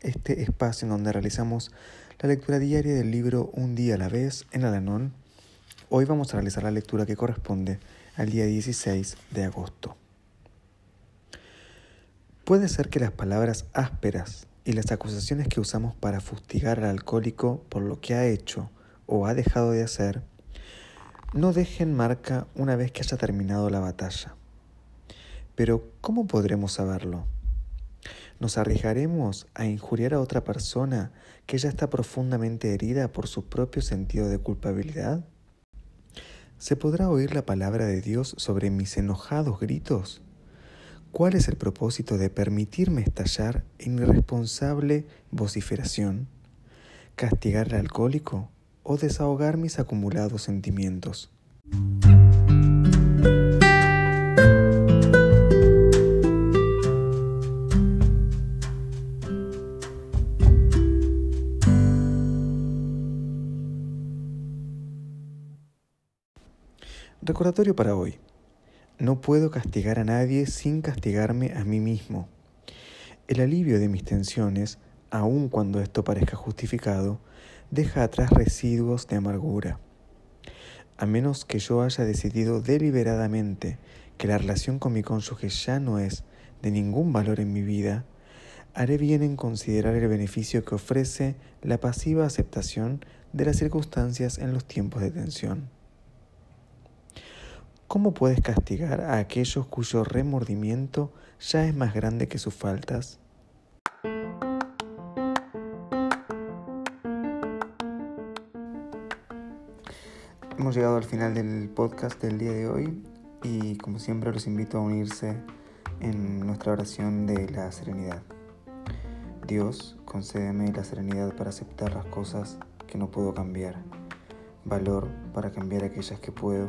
este espacio en donde realizamos la lectura diaria del libro Un día a la vez en Alanón. Hoy vamos a realizar la lectura que corresponde al día 16 de agosto. Puede ser que las palabras ásperas y las acusaciones que usamos para fustigar al alcohólico por lo que ha hecho o ha dejado de hacer no dejen marca una vez que haya terminado la batalla. Pero ¿cómo podremos saberlo? ¿Nos arriesgaremos a injuriar a otra persona que ya está profundamente herida por su propio sentido de culpabilidad? ¿Se podrá oír la palabra de Dios sobre mis enojados gritos? ¿Cuál es el propósito de permitirme estallar en irresponsable vociferación? ¿Castigar al alcohólico o desahogar mis acumulados sentimientos? Recordatorio para hoy. No puedo castigar a nadie sin castigarme a mí mismo. El alivio de mis tensiones, aun cuando esto parezca justificado, deja atrás residuos de amargura. A menos que yo haya decidido deliberadamente que la relación con mi cónyuge ya no es de ningún valor en mi vida, haré bien en considerar el beneficio que ofrece la pasiva aceptación de las circunstancias en los tiempos de tensión. ¿Cómo puedes castigar a aquellos cuyo remordimiento ya es más grande que sus faltas? Hemos llegado al final del podcast del día de hoy y como siempre los invito a unirse en nuestra oración de la serenidad. Dios, concédeme la serenidad para aceptar las cosas que no puedo cambiar, valor para cambiar aquellas que puedo